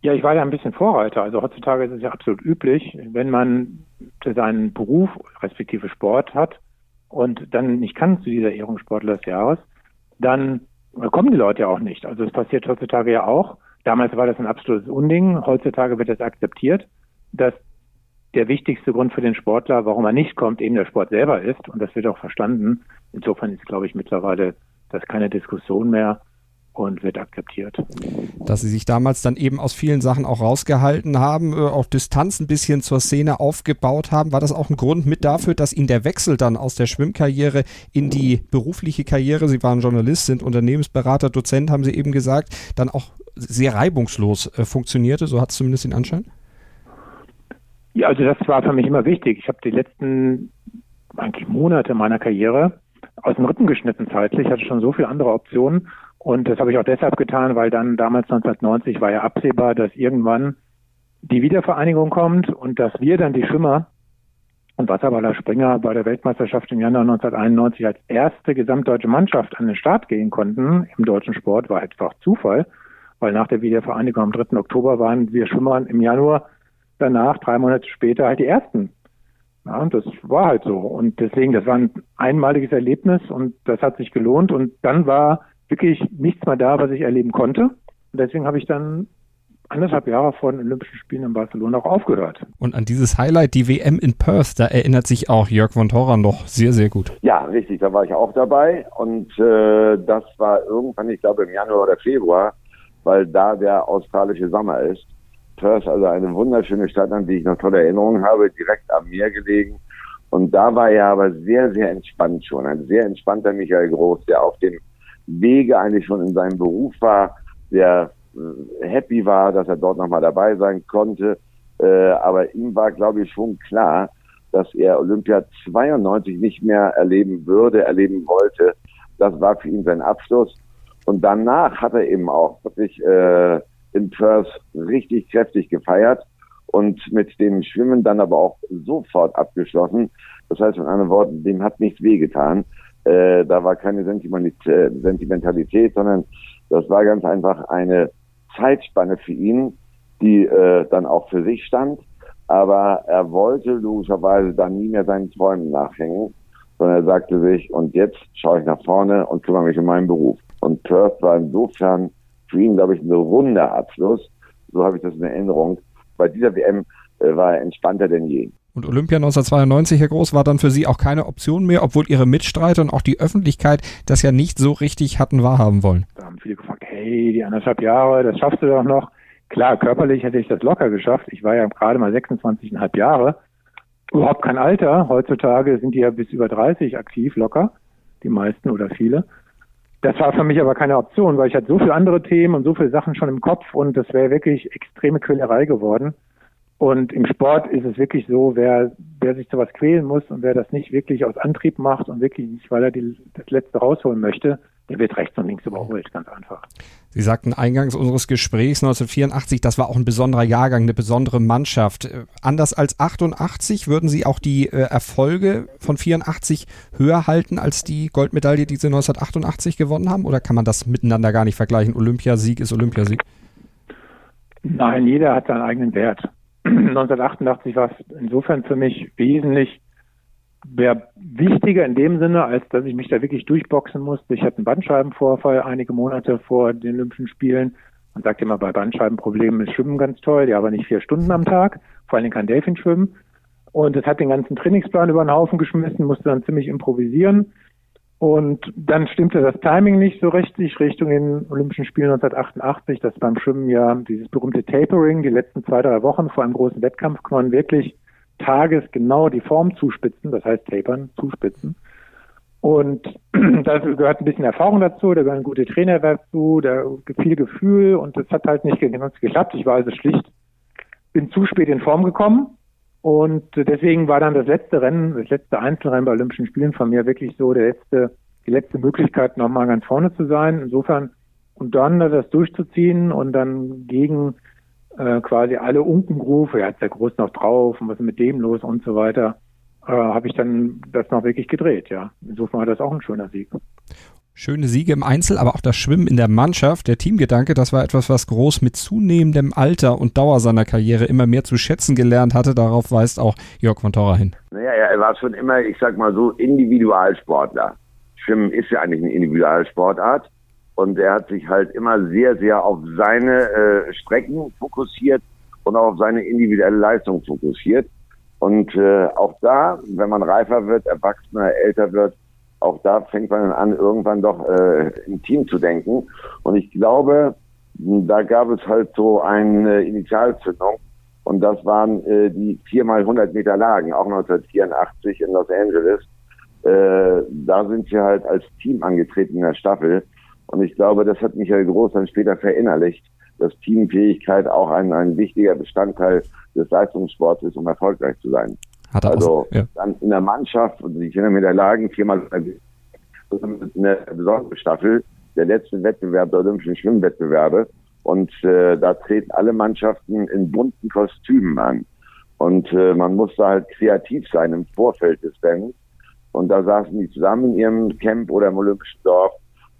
Ja, ich war ja ein bisschen Vorreiter. Also heutzutage ist es ja absolut üblich, wenn man seinen Beruf respektive Sport hat und dann nicht kann zu dieser Ehrung Sportler des Jahres, dann kommen die Leute ja auch nicht. Also es passiert heutzutage ja auch. Damals war das ein absolutes Unding. Heutzutage wird das akzeptiert, dass der wichtigste Grund für den Sportler, warum er nicht kommt, eben der Sport selber ist. Und das wird auch verstanden. Insofern ist, glaube ich, mittlerweile das ist keine Diskussion mehr und wird akzeptiert. Dass Sie sich damals dann eben aus vielen Sachen auch rausgehalten haben, äh, auch Distanz ein bisschen zur Szene aufgebaut haben, war das auch ein Grund mit dafür, dass Ihnen der Wechsel dann aus der Schwimmkarriere in die berufliche Karriere, Sie waren Journalist, sind Unternehmensberater, Dozent, haben Sie eben gesagt, dann auch sehr reibungslos äh, funktionierte. So hat es zumindest den Anschein. Ja, also das war für mich immer wichtig. Ich habe die letzten eigentlich Monate meiner Karriere aus dem Rippen geschnitten zeitlich, hatte schon so viele andere Optionen. Und das habe ich auch deshalb getan, weil dann damals 1990 war ja absehbar, dass irgendwann die Wiedervereinigung kommt und dass wir dann die Schwimmer und Wasserballer Springer bei der Weltmeisterschaft im Januar 1991 als erste gesamtdeutsche Mannschaft an den Start gehen konnten im deutschen Sport, war einfach Zufall, weil nach der Wiedervereinigung am 3. Oktober waren wir Schwimmer im Januar danach, drei Monate später, halt die Ersten. Ja, und das war halt so. Und deswegen, das war ein einmaliges Erlebnis und das hat sich gelohnt. Und dann war wirklich nichts mehr da, was ich erleben konnte. Und deswegen habe ich dann anderthalb Jahre vor den Olympischen Spielen in Barcelona auch aufgehört. Und an dieses Highlight, die WM in Perth, da erinnert sich auch Jörg von Torra noch sehr, sehr gut. Ja, richtig, da war ich auch dabei. Und äh, das war irgendwann, ich glaube im Januar oder Februar, weil da der australische Sommer ist. Perth, also eine wunderschöne Stadt, an die ich noch tolle Erinnerungen habe, direkt am Meer gelegen. Und da war er aber sehr, sehr entspannt schon. Ein sehr entspannter Michael Groß, der auf dem Wege eigentlich schon in seinem Beruf war, der äh, happy war, dass er dort nochmal dabei sein konnte. Äh, aber ihm war, glaube ich, schon klar, dass er Olympia 92 nicht mehr erleben würde, erleben wollte. Das war für ihn sein Abschluss. Und danach hat er eben auch wirklich äh, in Perth richtig kräftig gefeiert und mit dem Schwimmen dann aber auch sofort abgeschlossen. Das heißt, mit anderen Worten, dem hat nichts wehgetan. Äh, da war keine Sentimentalität, sondern das war ganz einfach eine Zeitspanne für ihn, die äh, dann auch für sich stand. Aber er wollte logischerweise dann nie mehr seinen Träumen nachhängen, sondern er sagte sich, und jetzt schaue ich nach vorne und kümmere mich um meinen Beruf. Und Perth war insofern für ihn, glaube ich, ein runder Abschluss. So habe ich das in Erinnerung. Bei dieser WM äh, war er entspannter denn je. Und Olympia 1992, Herr Groß, war dann für Sie auch keine Option mehr, obwohl Ihre Mitstreiter und auch die Öffentlichkeit das ja nicht so richtig hatten wahrhaben wollen. Da haben viele gefragt, hey, die anderthalb Jahre, das schaffst du doch noch. Klar, körperlich hätte ich das locker geschafft. Ich war ja gerade mal 26,5 Jahre. Überhaupt kein Alter. Heutzutage sind die ja bis über 30 aktiv, locker. Die meisten oder viele. Das war für mich aber keine Option, weil ich hatte so viele andere Themen und so viele Sachen schon im Kopf und das wäre wirklich extreme Quälerei geworden. Und im Sport ist es wirklich so, wer, wer sich sowas quälen muss und wer das nicht wirklich aus Antrieb macht und wirklich nicht, weil er die, das Letzte rausholen möchte, der wird rechts und links überholt, ganz einfach. Sie sagten eingangs unseres Gesprächs 1984, das war auch ein besonderer Jahrgang, eine besondere Mannschaft. Äh, anders als 88 würden Sie auch die äh, Erfolge von 84 höher halten als die Goldmedaille, die Sie 1988 gewonnen haben? Oder kann man das miteinander gar nicht vergleichen? Olympiasieg ist Olympiasieg? Nein, jeder hat seinen eigenen Wert. [CLEARS THROAT] 1988 war es insofern für mich wesentlich wäre wichtiger in dem Sinne, als dass ich mich da wirklich durchboxen musste. Ich hatte einen Bandscheibenvorfall einige Monate vor den Olympischen Spielen. Man sagt immer, bei Bandscheibenproblemen ist Schwimmen ganz toll, ja, aber nicht vier Stunden am Tag, vor allem kein Delfinschwimmen. Und es hat den ganzen Trainingsplan über den Haufen geschmissen, musste dann ziemlich improvisieren. Und dann stimmte das Timing nicht so richtig Richtung den Olympischen Spielen 1988, dass beim Schwimmen ja dieses berühmte Tapering, die letzten zwei, drei Wochen vor einem großen Wettkampf kann man wirklich tagesgenau die Form zuspitzen, das heißt tapern, zuspitzen. Und [CLEARS THROAT] da gehört ein bisschen Erfahrung dazu, da gehören gute Trainer dazu, da viel Gefühl und das hat halt nicht geklappt. Ich war also schlicht, bin zu spät in Form gekommen und deswegen war dann das letzte Rennen, das letzte Einzelrennen bei Olympischen Spielen von mir wirklich so der letzte, die letzte Möglichkeit, nochmal ganz vorne zu sein. Insofern und dann das durchzuziehen und dann gegen äh, quasi alle Unkenrufe, ja, ist der Groß noch drauf und was ist mit dem los und so weiter, äh, habe ich dann das noch wirklich gedreht, ja. Insofern war das auch ein schöner Sieg. Schöne Siege im Einzel, aber auch das Schwimmen in der Mannschaft, der Teamgedanke, das war etwas, was Groß mit zunehmendem Alter und Dauer seiner Karriere immer mehr zu schätzen gelernt hatte. Darauf weist auch Jörg von Torra hin. Naja, er war schon immer, ich sag mal so, Individualsportler. Schwimmen ist ja eigentlich eine Individualsportart und er hat sich halt immer sehr, sehr auf seine äh, Strecken fokussiert und auch auf seine individuelle Leistung fokussiert. Und äh, auch da, wenn man reifer wird, erwachsener, älter wird, auch da fängt man an, irgendwann doch äh, im Team zu denken. Und ich glaube, da gab es halt so eine Initialzündung. Und das waren äh, die viermal 100 Meter Lagen, auch 1984 in Los Angeles. Äh, da sind wir halt als Team angetreten in der Staffel. Und ich glaube, das hat Michael Groß dann später verinnerlicht, dass Teamfähigkeit auch ein, ein wichtiger Bestandteil des Leistungssports ist, um erfolgreich zu sein. Hat er also auch, ja. dann in der Mannschaft, und die Kinder mit der Lagen viermal eine besondere Staffel, der letzte Wettbewerb der Olympischen Schwimmwettbewerbe. Und äh, da treten alle Mannschaften in bunten Kostümen an. Und äh, man musste halt kreativ sein im Vorfeld des Rennens. Und da saßen die zusammen in ihrem Camp oder im Olympischen Dorf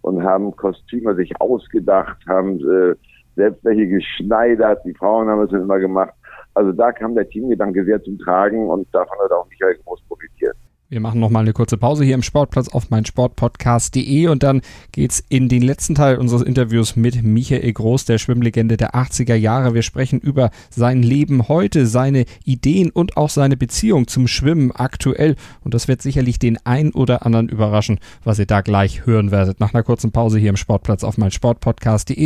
und haben Kostüme sich ausgedacht, haben äh, selbst welche geschneidert. Die Frauen haben es immer gemacht. Also da kam der Teamgedanke sehr zum Tragen und davon hat auch Michael Groß profitiert. Wir machen nochmal eine kurze Pause hier im Sportplatz auf meinsportpodcast.de und dann geht's in den letzten Teil unseres Interviews mit Michael Groß, der Schwimmlegende der 80er Jahre. Wir sprechen über sein Leben heute, seine Ideen und auch seine Beziehung zum Schwimmen aktuell. Und das wird sicherlich den ein oder anderen überraschen, was ihr da gleich hören werdet. Nach einer kurzen Pause hier im Sportplatz auf meinsportpodcast.de.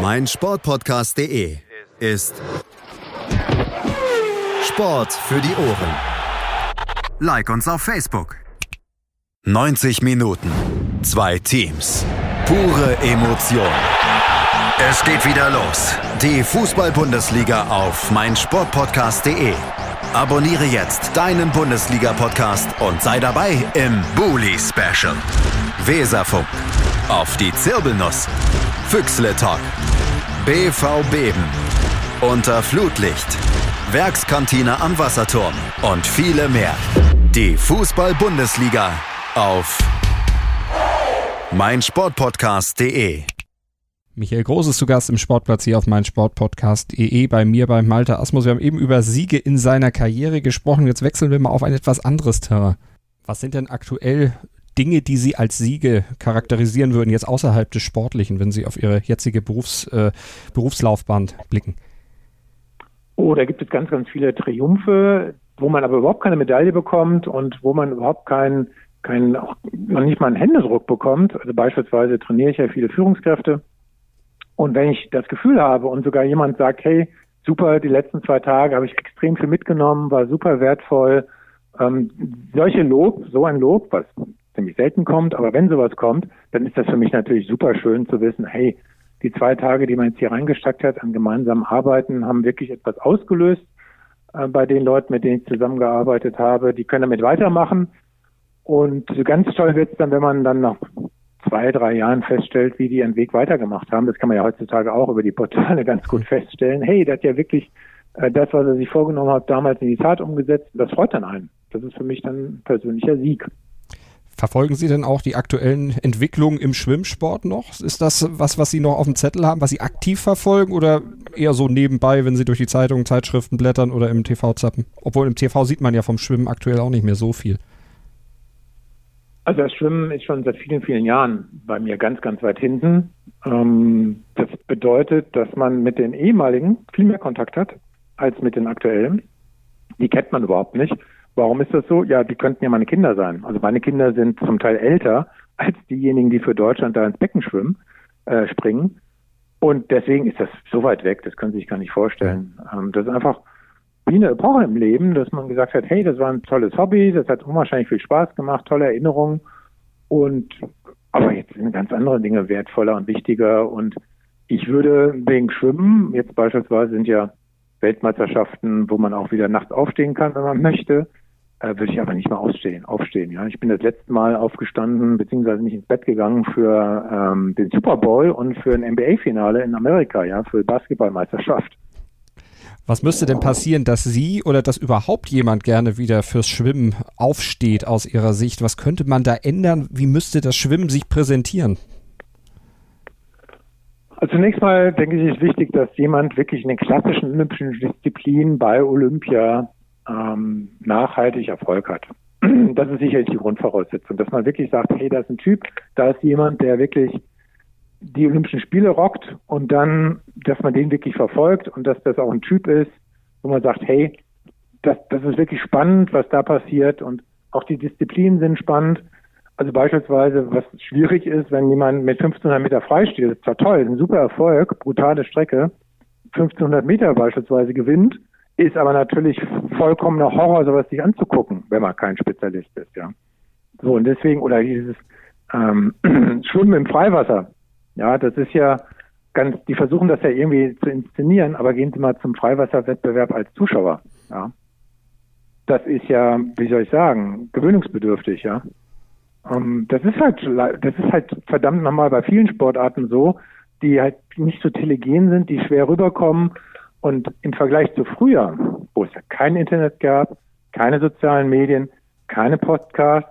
Mein Sportpodcast.de ist Sport für die Ohren. Like uns auf Facebook. 90 Minuten, zwei Teams, pure Emotion. Es geht wieder los. Die Fußball-Bundesliga auf mein Sportpodcast.de. Abonniere jetzt deinen Bundesliga-Podcast und sei dabei im Bully Special. Weserfunk. Auf die Zirbelnuss. Füchsle Talk. BV Beben. Unter Flutlicht. Werkskantine am Wasserturm. Und viele mehr. Die Fußball-Bundesliga auf meinsportpodcast.de. Michael Groß ist zu Gast im Sportplatz hier auf meinsportpodcast.de bei mir bei Malte Asmus. Wir haben eben über Siege in seiner Karriere gesprochen. Jetzt wechseln wir mal auf ein etwas anderes Terrain. Was sind denn aktuell Dinge, die Sie als Siege charakterisieren würden, jetzt außerhalb des Sportlichen, wenn Sie auf Ihre jetzige Berufs, äh, Berufslaufbahn blicken? Oh, da gibt es ganz, ganz viele Triumphe, wo man aber überhaupt keine Medaille bekommt und wo man überhaupt keinen, keinen, auch noch nicht mal einen Händedruck bekommt. Also beispielsweise trainiere ich ja viele Führungskräfte. Und wenn ich das Gefühl habe und sogar jemand sagt, hey, super, die letzten zwei Tage habe ich extrem viel mitgenommen, war super wertvoll, ähm, solche Lob, so ein Lob, was ziemlich selten kommt, aber wenn sowas kommt, dann ist das für mich natürlich super schön zu wissen, hey, die zwei Tage, die man jetzt hier reingesteckt hat an gemeinsamen Arbeiten, haben wirklich etwas ausgelöst äh, bei den Leuten, mit denen ich zusammengearbeitet habe. Die können damit weitermachen. Und ganz toll wird es dann, wenn man dann nach zwei, drei Jahren feststellt, wie die ihren Weg weitergemacht haben. Das kann man ja heutzutage auch über die Portale [LAUGHS] ganz gut feststellen. Hey, der hat ja wirklich äh, das, was er sich vorgenommen hat, damals in die Tat umgesetzt. Das freut dann einen. Das ist für mich dann ein persönlicher Sieg. Verfolgen Sie denn auch die aktuellen Entwicklungen im Schwimmsport noch? Ist das was, was Sie noch auf dem Zettel haben, was Sie aktiv verfolgen oder eher so nebenbei, wenn Sie durch die Zeitungen, Zeitschriften blättern oder im TV zappen? Obwohl im TV sieht man ja vom Schwimmen aktuell auch nicht mehr so viel. Also das Schwimmen ist schon seit vielen, vielen Jahren bei mir ganz, ganz weit hinten. Ähm, das bedeutet, dass man mit den ehemaligen viel mehr Kontakt hat als mit den aktuellen. Die kennt man überhaupt nicht. Warum ist das so? Ja, die könnten ja meine Kinder sein. Also meine Kinder sind zum Teil älter [LAUGHS] als diejenigen, die für Deutschland da ins Becken schwimmen, äh, springen. Und deswegen ist das so weit weg, das können Sie sich gar nicht vorstellen. Ähm, das ist einfach wie eine Epoche im Leben, dass man gesagt hat, hey, das war ein tolles Hobby, das hat unwahrscheinlich viel Spaß gemacht, tolle Erinnerungen. Und aber jetzt sind ganz andere Dinge wertvoller und wichtiger. Und ich würde wegen Schwimmen, jetzt beispielsweise sind ja Weltmeisterschaften, wo man auch wieder nachts aufstehen kann, wenn man möchte äh, würde ich aber nicht mal ausstehen, aufstehen. Ja, ich bin das letzte Mal aufgestanden beziehungsweise nicht ins Bett gegangen für ähm, den Super Bowl und für ein NBA-Finale in Amerika, ja, für Basketballmeisterschaft. Was müsste denn passieren, dass Sie oder dass überhaupt jemand gerne wieder fürs Schwimmen aufsteht aus Ihrer Sicht? Was könnte man da ändern? Wie müsste das Schwimmen sich präsentieren? Also zunächst mal denke ich, ist wichtig, dass jemand wirklich in den klassischen olympischen Disziplinen bei Olympia ähm, nachhaltig Erfolg hat. [CLEARS THROAT] Das ist sicherlich die Grundvoraussetzung, dass man wirklich sagt, hey, da ist ein Typ, da ist jemand, der wirklich die Olympischen Spiele rockt und dann, dass man den wirklich verfolgt und dass das auch ein Typ ist, wo man sagt, hey, das, das ist wirklich spannend, was da passiert und auch die Disziplinen sind spannend. Also beispielsweise, was schwierig ist, wenn jemand mit 1500 Meter freisteht, das ist zwar toll, ein super Erfolg, brutale Strecke, 1500 Meter beispielsweise gewinnt, ist aber natürlich vollkommener Horror, sowas sich anzugucken, wenn man kein Spezialist ist, ja. So, und deswegen, oder dieses ähm, [CLEARS THROAT] Schwimmen im Freiwasser, ja, das ist ja ganz, die versuchen das ja irgendwie zu inszenieren, aber gehen Sie mal zum Freiwasserwettbewerb als Zuschauer, ja. Das ist ja, wie soll ich sagen, gewöhnungsbedürftig, ja. Um, ähm, das ist halt, das ist halt verdammt nochmal bei vielen Sportarten so, die halt nicht so telegen sind, die schwer rüberkommen. Und im Vergleich zu früher, wo es ja kein Internet gab, keine sozialen Medien, keine Podcasts,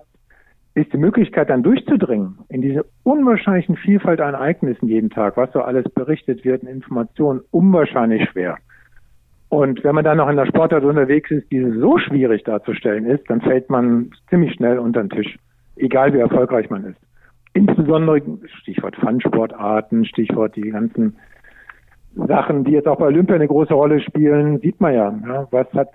ist die Möglichkeit dann durchzudringen in diese unwahrscheinlichen Vielfalt an Ereignissen jeden Tag, was so alles berichtet wird, in Informationen, unwahrscheinlich schwer. Und wenn man dann noch in der Sportart unterwegs ist, die so schwierig darzustellen ist, dann fällt man ziemlich schnell unter den Tisch, egal wie erfolgreich man ist. Insbesondere Stichwort Fun-Sportarten, Stichwort die ganzen Sachen, die jetzt auch bei Olympia eine große Rolle spielen, sieht man ja. ja was hat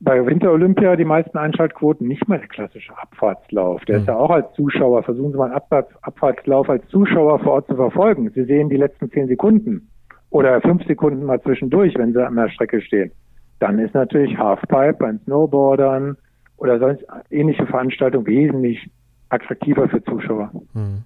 bei Winter-Olympia die meisten Einschaltquoten nicht mal der klassische Abfahrtslauf. Der mhm. ist ja auch als Zuschauer, versuchen Sie mal einen Abfahrtslauf als Zuschauer vor Ort zu verfolgen. Sie sehen die letzten zehn Sekunden oder fünf Sekunden mal zwischendurch, wenn Sie an der Strecke stehen. Dann ist natürlich Halfpipe beim Snowboardern oder sonst ähnliche Veranstaltungen wesentlich attraktiver für Zuschauer. Mhm.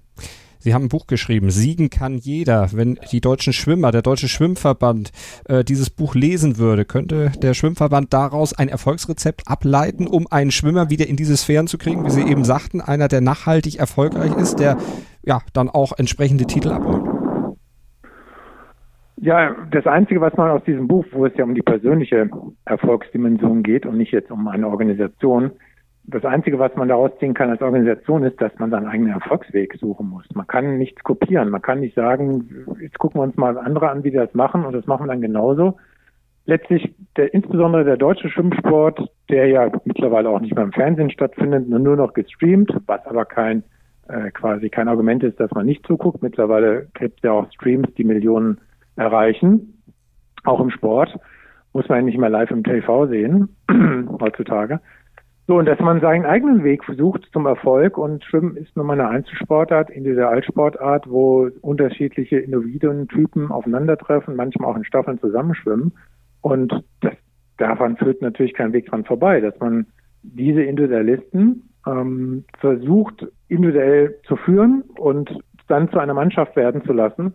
Sie haben ein Buch geschrieben, Siegen kann jeder. Wenn die deutschen Schwimmer, der Deutsche Schwimmverband äh, dieses Buch lesen würde, könnte der Schwimmverband daraus ein Erfolgsrezept ableiten, um einen Schwimmer wieder in diese Sphären zu kriegen, wie Sie eben sagten, einer, der nachhaltig erfolgreich ist, der ja dann auch entsprechende Titel abholt? Ja, das Einzige, was man aus diesem Buch, wo es ja um die persönliche Erfolgsdimension geht und nicht jetzt um eine Organisation, das Einzige, was man daraus ziehen kann als Organisation, ist, dass man seinen eigenen Erfolgsweg suchen muss. Man kann nichts kopieren. Man kann nicht sagen, jetzt gucken wir uns mal andere an, wie die das machen und das machen wir dann genauso. Letztlich, der, insbesondere der deutsche Schwimmsport, der ja mittlerweile auch nicht mehr im Fernsehen stattfindet, nur noch gestreamt, was aber kein äh, quasi kein Argument ist, dass man nicht zuguckt. Mittlerweile gibt es ja auch Streams, die Millionen erreichen, auch im Sport. Muss man ja nicht mehr live im TV sehen, [CLEARS THROAT] heutzutage. So, und dass man seinen eigenen Weg versucht zum Erfolg und Schwimmen ist nun mal eine Einzelsportart, Individualsportart, wo unterschiedliche Individuentypen aufeinandertreffen, manchmal auch in Staffeln zusammenschwimmen. Und das, davon führt natürlich kein Weg dran vorbei, dass man diese Individualisten ähm, versucht, individuell zu führen und dann zu einer Mannschaft werden zu lassen,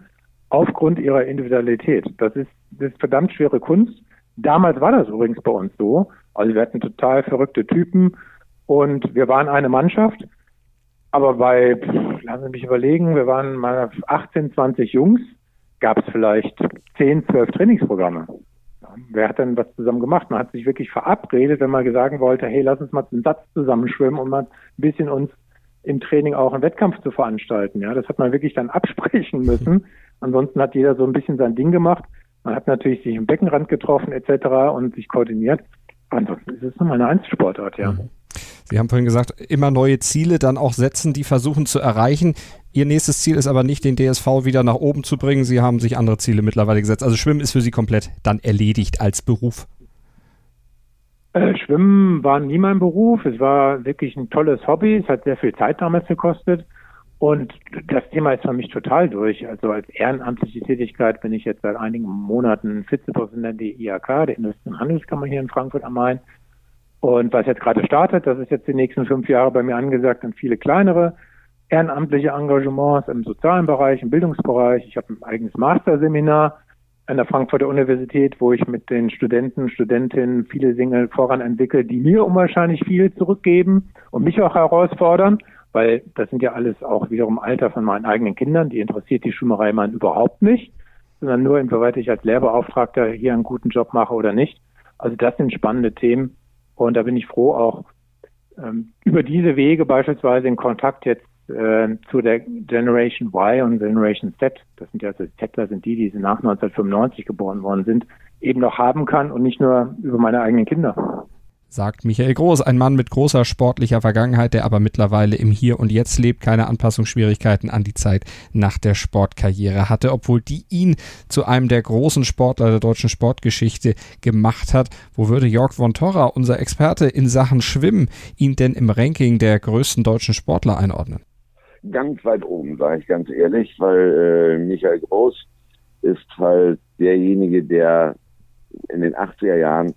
aufgrund ihrer Individualität. Das ist, das ist verdammt schwere Kunst. Damals war das übrigens bei uns so. Also wir hatten total verrückte Typen und wir waren eine Mannschaft. Aber bei, lassen Sie mich überlegen, wir waren mal 18, 20 Jungs, gab es vielleicht 10, 12 Trainingsprogramme. Wer hat denn was zusammen gemacht? Man hat sich wirklich verabredet, wenn man sagen wollte, hey, lass uns mal einen Satz zusammenschwimmen und mal ein bisschen uns im Training auch einen Wettkampf zu veranstalten. Ja, das hat man wirklich dann [LAUGHS] absprechen müssen. Ansonsten hat jeder so ein bisschen sein Ding gemacht. Man hat natürlich sich im Beckenrand getroffen etc. und sich koordiniert. Ansonsten ist es nochmal eine Einzelsportart, ja. Mhm. Sie haben vorhin gesagt, immer neue Ziele dann auch setzen, die versuchen zu erreichen. Ihr nächstes Ziel ist aber nicht, den DSV wieder nach oben zu bringen. Sie haben sich andere Ziele mittlerweile gesetzt. Also Schwimmen ist für Sie komplett dann erledigt als Beruf. Äh, Schwimmen war nie mein Beruf. Es war wirklich ein tolles Hobby. Es hat sehr viel Zeit damals gekostet. Und das Thema ist für mich total durch. Also als ehrenamtliche Tätigkeit bin ich jetzt seit einigen Monaten Vizepräsident der IAK, der Industrie- und Handelskammer hier in Frankfurt am Main. Und was jetzt gerade startet, das ist jetzt die nächsten fünf Jahre bei mir angesagt, sind viele kleinere ehrenamtliche Engagements im sozialen Bereich, im Bildungsbereich. Ich habe ein eigenes Masterseminar an der Frankfurter Universität, wo ich mit den Studenten, Studentinnen viele Dinge voran entwickle, die mir unwahrscheinlich viel zurückgeben und mich auch herausfordern weil das sind ja alles auch wiederum Alter von meinen eigenen Kindern, die interessiert die Schwimmerei man überhaupt nicht, sondern nur inwieweit ich als Lehrbeauftragter hier einen guten Job mache oder nicht. Also das sind spannende Themen und da bin ich froh auch ähm, über diese Wege beispielsweise in Kontakt jetzt äh, zu der Generation Y und Generation Z, das sind ja also Zettler sind die, die nach 1995 geboren worden sind, eben noch haben kann und nicht nur über meine eigenen Kinder. Sagt Michael Groß, ein Mann mit großer sportlicher Vergangenheit, der aber mittlerweile im Hier und Jetzt lebt, keine Anpassungsschwierigkeiten an die Zeit nach der Sportkarriere hatte, obwohl die ihn zu einem der großen Sportler der deutschen Sportgeschichte gemacht hat. Wo würde Jörg von Torra, unser Experte in Sachen Schwimmen, ihn denn im Ranking der größten deutschen Sportler einordnen? Ganz weit oben, sage ich ganz ehrlich, weil äh, Michael Groß ist halt derjenige, der in den 80er Jahren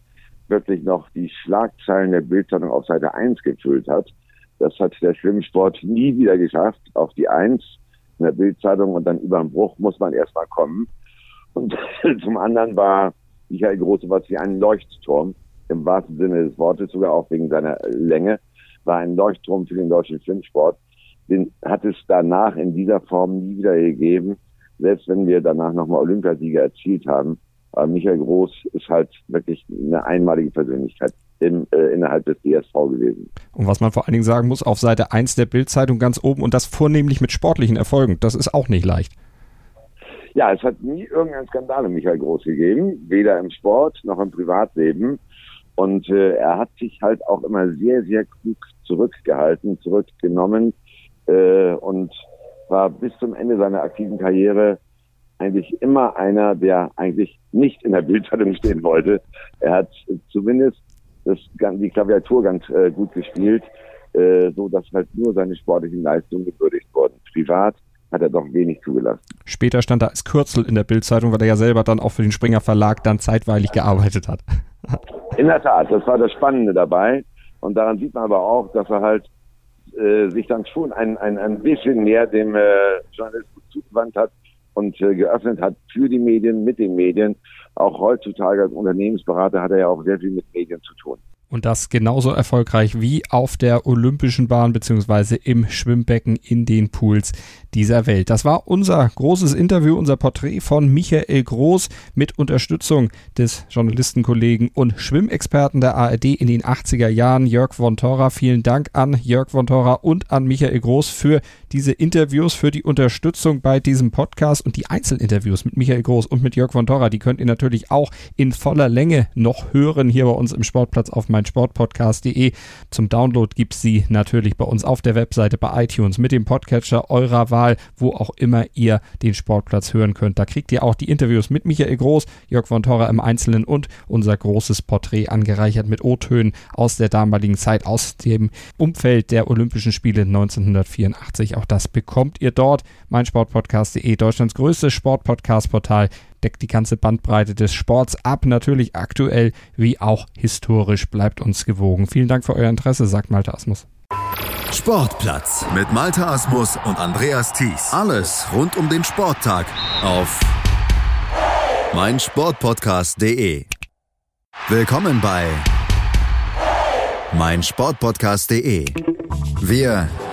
wirklich noch die Schlagzeilen der Bildzeitung auf Seite 1 gefüllt hat. Das hat der Schwimmsport nie wieder geschafft, auf die 1 in der Bildzeitung und dann über den Bruch muss man erstmal kommen. Und [LAUGHS] zum anderen war Michael Große was wie ein Leuchtturm, im wahrsten Sinne des Wortes, sogar auch wegen seiner Länge, war ein Leuchtturm für den deutschen Schwimmsport. Den hat es danach in dieser Form nie wieder gegeben, selbst wenn wir danach nochmal Olympiasieger erzielt haben. Aber Michael Groß ist halt wirklich eine einmalige Persönlichkeit im, äh, innerhalb des DSV gewesen. Und was man vor allen Dingen sagen muss, auf Seite 1 der Bildzeitung ganz oben und das vornehmlich mit sportlichen Erfolgen. Das ist auch nicht leicht. Ja, es hat nie irgendeinen Skandal um Michael Groß gegeben, weder im Sport noch im Privatleben. Und äh, er hat sich halt auch immer sehr, sehr klug zurückgehalten, zurückgenommen äh, und war bis zum Ende seiner aktiven Karriere eigentlich immer einer, der eigentlich nicht in der Bildzeitung stehen wollte. Er hat zumindest das, die Klaviatur ganz äh, gut gespielt, äh, so dass halt nur seine sportlichen Leistungen gewürdigt wurden. Privat hat er doch wenig zugelassen. Später stand er als Kürzel in der Bildzeitung, weil er ja selber dann auch für den Springer Verlag dann zeitweilig gearbeitet hat. [LAUGHS] in der Tat, das war das Spannende dabei. Und daran sieht man aber auch, dass er halt äh, sich dann schon ein, ein, ein bisschen mehr dem äh, Journalismus zugewandt hat und äh, geöffnet hat für die Medien, mit den Medien. Auch heutzutage als Unternehmensberater hat er ja auch sehr viel mit Medien zu tun. Und das genauso erfolgreich wie auf der Olympischen Bahn beziehungsweise im Schwimmbecken in den Pools dieser Welt. Das war unser großes Interview, unser Porträt von Michael Groß mit Unterstützung des Journalistenkollegen und Schwimmexperten der ARD in den 80er Jahren, Jörg von Tora. Vielen Dank an Jörg von Tora und an Michael Groß für diese Interviews, für die Unterstützung bei diesem Podcast und die Einzelinterviews mit Michael Groß und mit Jörg von Tora. Die könnt ihr natürlich auch in voller Länge noch hören hier bei uns im Sportplatz auf meinem meinsportpodcast.de. Zum Download gibt es sie natürlich bei uns auf der Webseite bei iTunes mit dem Podcatcher eurer Wahl, wo auch immer ihr den Sportplatz hören könnt. Da kriegt ihr auch die Interviews mit Michael Groß, Jörg von Torra im Einzelnen und unser großes Porträt angereichert mit O-Tönen aus der damaligen Zeit, aus dem Umfeld der Olympischen Spiele 1984. Auch das bekommt ihr dort. meinsportpodcast.de, Deutschlands größtes Sportpodcast-Portal deckt die ganze Bandbreite des Sports ab, natürlich aktuell wie auch historisch. Bleibt uns gewogen. Vielen Dank für euer Interesse, sagt Malte Asmus. Sportplatz mit Malte Asmus und Andreas Thies. Alles rund um den Sporttag auf meinsportpodcast.de. Willkommen bei meinsportpodcast.de. Wir